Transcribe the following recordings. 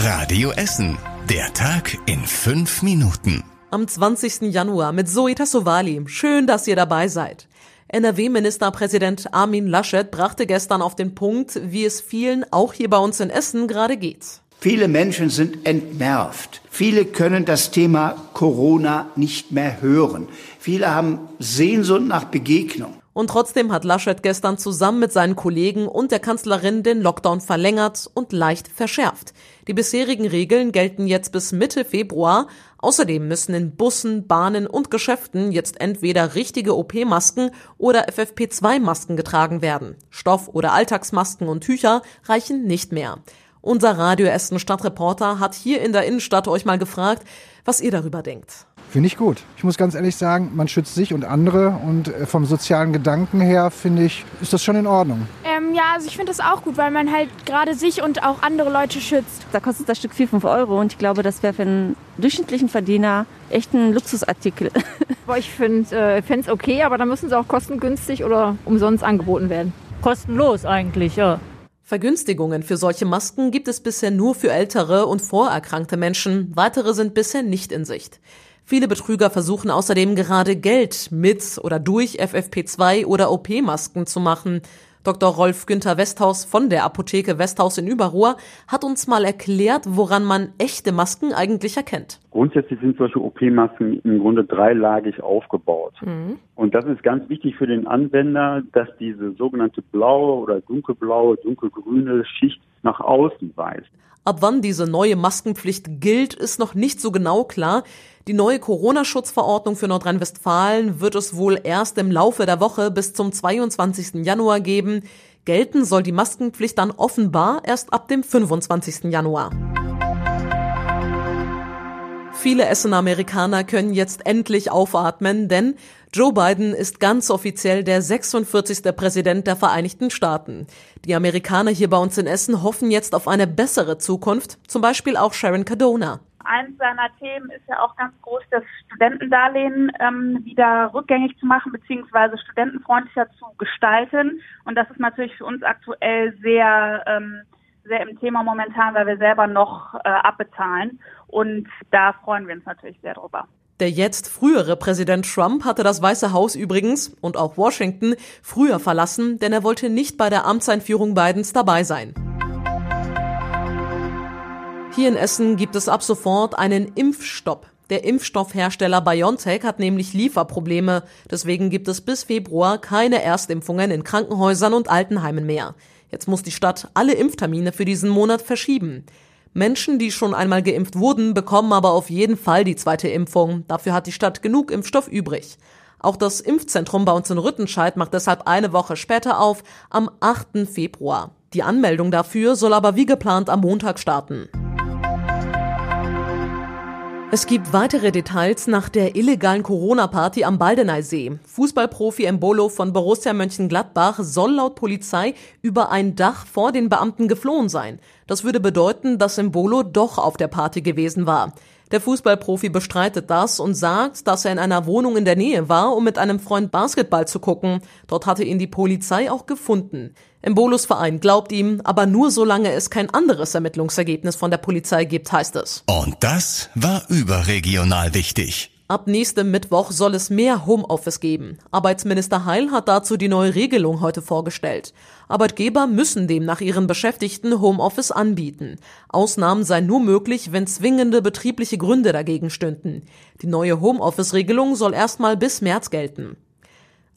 Radio Essen. Der Tag in fünf Minuten. Am 20. Januar mit Zoe Tassovali. Schön, dass ihr dabei seid. NRW-Ministerpräsident Armin Laschet brachte gestern auf den Punkt, wie es vielen auch hier bei uns in Essen gerade geht. Viele Menschen sind entnervt. Viele können das Thema Corona nicht mehr hören. Viele haben Sehnsucht nach Begegnung. Und trotzdem hat Laschet gestern zusammen mit seinen Kollegen und der Kanzlerin den Lockdown verlängert und leicht verschärft. Die bisherigen Regeln gelten jetzt bis Mitte Februar. Außerdem müssen in Bussen, Bahnen und Geschäften jetzt entweder richtige OP-Masken oder FFP2-Masken getragen werden. Stoff- oder Alltagsmasken und Tücher reichen nicht mehr. Unser Radio Essen Stadtreporter hat hier in der Innenstadt euch mal gefragt, was ihr darüber denkt. Finde ich gut. Ich muss ganz ehrlich sagen, man schützt sich und andere und äh, vom sozialen Gedanken her finde ich, ist das schon in Ordnung. Ähm, ja, also ich finde das auch gut, weil man halt gerade sich und auch andere Leute schützt. Da kostet das Stück 4, 5 Euro und ich glaube, das wäre für einen durchschnittlichen Verdiener echt ein Luxusartikel. ich finde es äh, okay, aber dann müssen sie auch kostengünstig oder umsonst angeboten werden. Kostenlos eigentlich, ja. Vergünstigungen für solche Masken gibt es bisher nur für ältere und vorerkrankte Menschen. Weitere sind bisher nicht in Sicht. Viele Betrüger versuchen außerdem gerade Geld mit oder durch FFP2 oder OP-Masken zu machen. Dr. Rolf Günther Westhaus von der Apotheke Westhaus in Überruhr hat uns mal erklärt, woran man echte Masken eigentlich erkennt. Grundsätzlich sind solche OP-Masken im Grunde dreilagig aufgebaut. Mhm. Und das ist ganz wichtig für den Anwender, dass diese sogenannte blaue oder dunkelblaue, dunkelgrüne Schicht nach außen weist. Ab wann diese neue Maskenpflicht gilt, ist noch nicht so genau klar. Die neue Corona-Schutzverordnung für Nordrhein-Westfalen wird es wohl erst im Laufe der Woche bis zum 22. Januar geben. Gelten soll die Maskenpflicht dann offenbar erst ab dem 25. Januar. Viele Essen-Amerikaner können jetzt endlich aufatmen, denn Joe Biden ist ganz offiziell der 46. Präsident der Vereinigten Staaten. Die Amerikaner hier bei uns in Essen hoffen jetzt auf eine bessere Zukunft, zum Beispiel auch Sharon Cardona eins seiner Themen ist ja auch ganz groß, das Studentendarlehen ähm, wieder rückgängig zu machen beziehungsweise studentenfreundlicher zu gestalten. Und das ist natürlich für uns aktuell sehr ähm, sehr im Thema momentan, weil wir selber noch äh, abbezahlen. Und da freuen wir uns natürlich sehr drüber. Der jetzt frühere Präsident Trump hatte das Weiße Haus übrigens und auch Washington früher verlassen, denn er wollte nicht bei der Amtseinführung Bidens dabei sein. Hier in Essen gibt es ab sofort einen Impfstopp. Der Impfstoffhersteller BioNTech hat nämlich Lieferprobleme. Deswegen gibt es bis Februar keine Erstimpfungen in Krankenhäusern und Altenheimen mehr. Jetzt muss die Stadt alle Impftermine für diesen Monat verschieben. Menschen, die schon einmal geimpft wurden, bekommen aber auf jeden Fall die zweite Impfung. Dafür hat die Stadt genug Impfstoff übrig. Auch das Impfzentrum bei uns in Rüttenscheid macht deshalb eine Woche später auf, am 8. Februar. Die Anmeldung dafür soll aber wie geplant am Montag starten. Es gibt weitere Details nach der illegalen Corona-Party am Baldeneysee. Fußballprofi Embolo von Borussia Mönchengladbach soll laut Polizei über ein Dach vor den Beamten geflohen sein. Das würde bedeuten, dass Embolo doch auf der Party gewesen war. Der Fußballprofi bestreitet das und sagt, dass er in einer Wohnung in der Nähe war, um mit einem Freund Basketball zu gucken. Dort hatte ihn die Polizei auch gefunden. Embolos Verein glaubt ihm, aber nur solange es kein anderes Ermittlungsergebnis von der Polizei gibt, heißt es. Und das war überregional wichtig. Ab nächstem Mittwoch soll es mehr Homeoffice geben. Arbeitsminister Heil hat dazu die neue Regelung heute vorgestellt. Arbeitgeber müssen demnach ihren Beschäftigten Homeoffice anbieten. Ausnahmen seien nur möglich, wenn zwingende betriebliche Gründe dagegen stünden. Die neue Homeoffice-Regelung soll erstmal bis März gelten.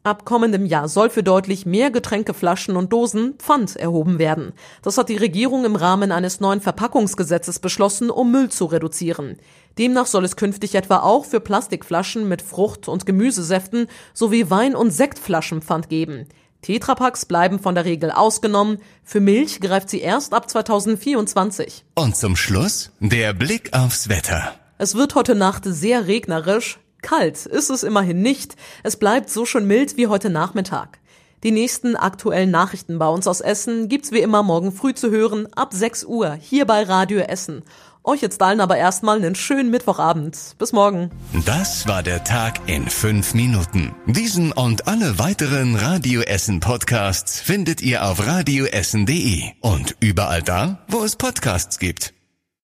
Ab kommendem Jahr soll für deutlich mehr Getränkeflaschen und Dosen Pfand erhoben werden. Das hat die Regierung im Rahmen eines neuen Verpackungsgesetzes beschlossen, um Müll zu reduzieren. Demnach soll es künftig etwa auch für Plastikflaschen mit Frucht- und Gemüsesäften sowie Wein- und Sektflaschen Pfand geben. Tetrapacks bleiben von der Regel ausgenommen. Für Milch greift sie erst ab 2024. Und zum Schluss der Blick aufs Wetter. Es wird heute Nacht sehr regnerisch. Kalt ist es immerhin nicht. Es bleibt so schon mild wie heute Nachmittag. Die nächsten aktuellen Nachrichten bei uns aus Essen gibt's wie immer morgen früh zu hören, ab 6 Uhr, hier bei Radio Essen. Euch jetzt allen aber erstmal einen schönen Mittwochabend. Bis morgen. Das war der Tag in fünf Minuten. Diesen und alle weiteren Radio Essen Podcasts findet ihr auf radioessen.de und überall da, wo es Podcasts gibt.